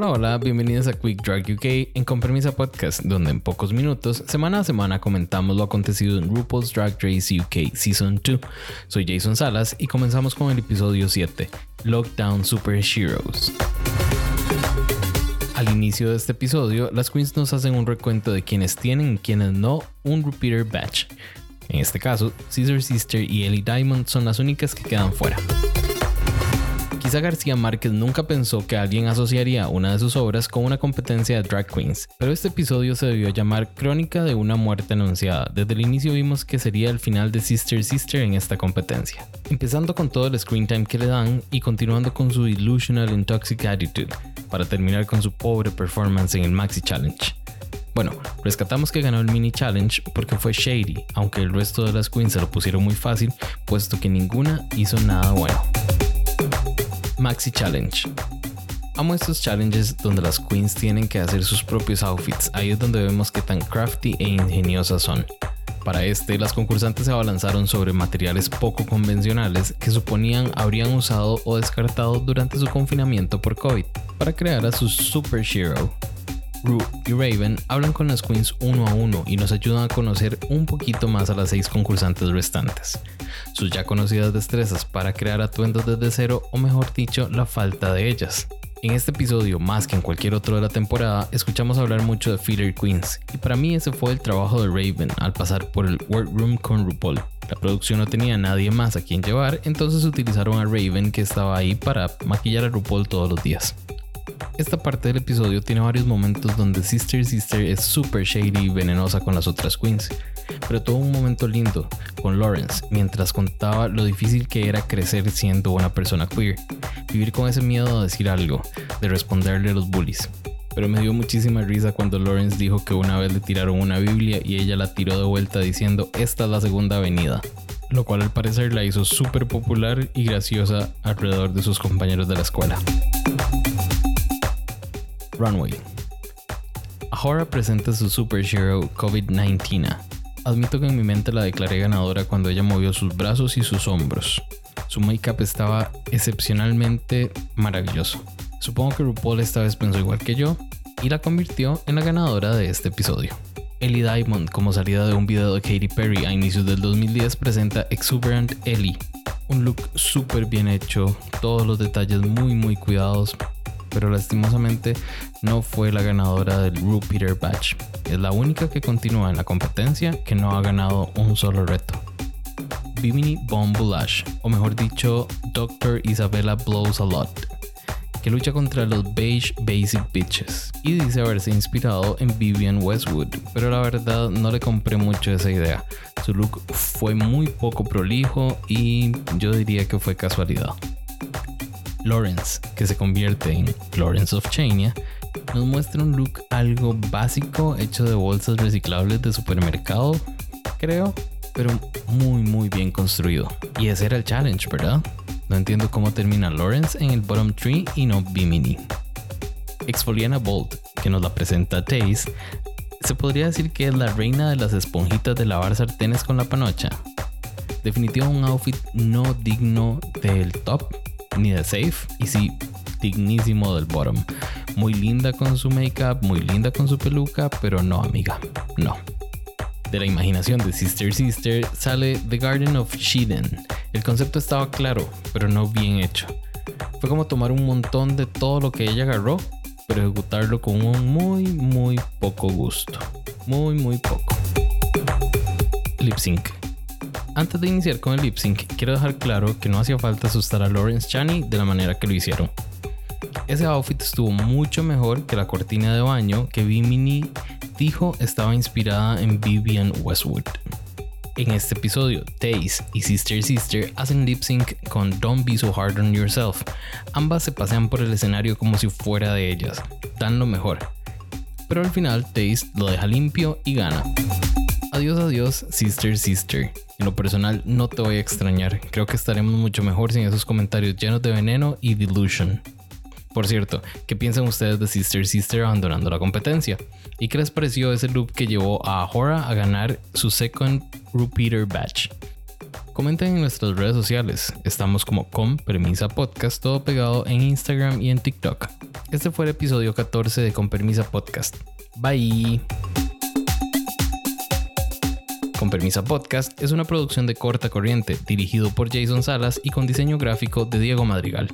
Hola, hola, bienvenidos a Quick Drag UK en Compromisa Podcast, donde en pocos minutos, semana a semana, comentamos lo acontecido en RuPaul's Drag Race UK Season 2. Soy Jason Salas y comenzamos con el episodio 7, Lockdown Super Heroes. Al inicio de este episodio, las queens nos hacen un recuento de quienes tienen y quienes no un repeater batch. En este caso, Caesar Sister y Ellie Diamond son las únicas que quedan fuera. Quizá García Márquez nunca pensó que alguien asociaría una de sus obras con una competencia de drag queens, pero este episodio se debió llamar Crónica de una muerte anunciada. Desde el inicio vimos que sería el final de Sister Sister en esta competencia. Empezando con todo el screen time que le dan y continuando con su delusional and toxic attitude, para terminar con su pobre performance en el Maxi Challenge. Bueno, rescatamos que ganó el mini challenge porque fue shady, aunque el resto de las queens se lo pusieron muy fácil, puesto que ninguna hizo nada bueno. Maxi Challenge. Amo estos challenges donde las queens tienen que hacer sus propios outfits, ahí es donde vemos que tan crafty e ingeniosas son. Para este, las concursantes se abalanzaron sobre materiales poco convencionales que suponían habrían usado o descartado durante su confinamiento por COVID para crear a su Super Hero. Rue y Raven hablan con las queens uno a uno y nos ayudan a conocer un poquito más a las seis concursantes restantes sus ya conocidas destrezas para crear atuendos desde cero o mejor dicho la falta de ellas. En este episodio, más que en cualquier otro de la temporada, escuchamos hablar mucho de Filler Queens, y para mí ese fue el trabajo de Raven al pasar por el workroom con RuPaul. La producción no tenía a nadie más a quien llevar, entonces utilizaron a Raven que estaba ahí para maquillar a RuPaul todos los días. Esta parte del episodio tiene varios momentos donde Sister Sister es super shady y venenosa con las otras queens, pero todo un momento lindo con Lawrence mientras contaba lo difícil que era crecer siendo una persona queer, vivir con ese miedo de decir algo, de responderle a los bullies. Pero me dio muchísima risa cuando Lawrence dijo que una vez le tiraron una Biblia y ella la tiró de vuelta diciendo esta es la segunda venida, lo cual al parecer la hizo súper popular y graciosa alrededor de sus compañeros de la escuela. Runway. Ahora presenta su Super Hero COVID-19 Admito que en mi mente la declaré ganadora cuando ella movió sus brazos y sus hombros. Su make-up estaba excepcionalmente maravilloso. Supongo que RuPaul esta vez pensó igual que yo y la convirtió en la ganadora de este episodio. Ellie Diamond, como salida de un video de Katy Perry a inicios del 2010, presenta Exuberant Ellie. Un look súper bien hecho, todos los detalles muy muy cuidados, pero lastimosamente no fue la ganadora del Peter Batch. Es la única que continúa en la competencia que no ha ganado un solo reto. Bimini Bon o mejor dicho, Dr. Isabella Blows a Lot, que lucha contra los Beige Basic Bitches y dice haberse inspirado en Vivian Westwood, pero la verdad no le compré mucho esa idea. Su look fue muy poco prolijo y yo diría que fue casualidad. Lawrence, que se convierte en Lawrence of Chania, nos muestra un look algo básico hecho de bolsas reciclables de supermercado, creo, pero muy muy bien construido. Y ese era el challenge, ¿verdad? No entiendo cómo termina Lawrence en el bottom tree y no Bimini. Exfoliana Bolt, que nos la presenta Taze, se podría decir que es la reina de las esponjitas de lavar sartenes con la panocha. Definitivamente un outfit no digno del top ni de safe y sí dignísimo del bottom. Muy linda con su makeup, muy linda con su peluca, pero no amiga, no. De la imaginación de Sister Sister sale The Garden of Shiden. El concepto estaba claro, pero no bien hecho. Fue como tomar un montón de todo lo que ella agarró, pero ejecutarlo con un muy, muy poco gusto. Muy, muy poco. Lip sync. Antes de iniciar con el lip sync, quiero dejar claro que no hacía falta asustar a Lawrence Chaney de la manera que lo hicieron. Ese outfit estuvo mucho mejor que la cortina de baño que Bimini dijo estaba inspirada en Vivian Westwood. En este episodio, Taze y Sister Sister hacen lip sync con Don't Be So Hard on Yourself. Ambas se pasean por el escenario como si fuera de ellas, dan lo mejor. Pero al final, Taze lo deja limpio y gana. Adiós, adiós, Sister Sister. En lo personal, no te voy a extrañar. Creo que estaremos mucho mejor sin esos comentarios llenos de veneno y delusion. Por cierto, ¿qué piensan ustedes de Sister Sister abandonando la competencia? ¿Y qué les pareció ese loop que llevó a Ahora a ganar su second repeater batch? Comenten en nuestras redes sociales. Estamos como con premisa podcast todo pegado en Instagram y en TikTok. Este fue el episodio 14 de Con Permisa Podcast. Bye. Con Permisa Podcast es una producción de corta corriente, dirigido por Jason Salas y con diseño gráfico de Diego Madrigal.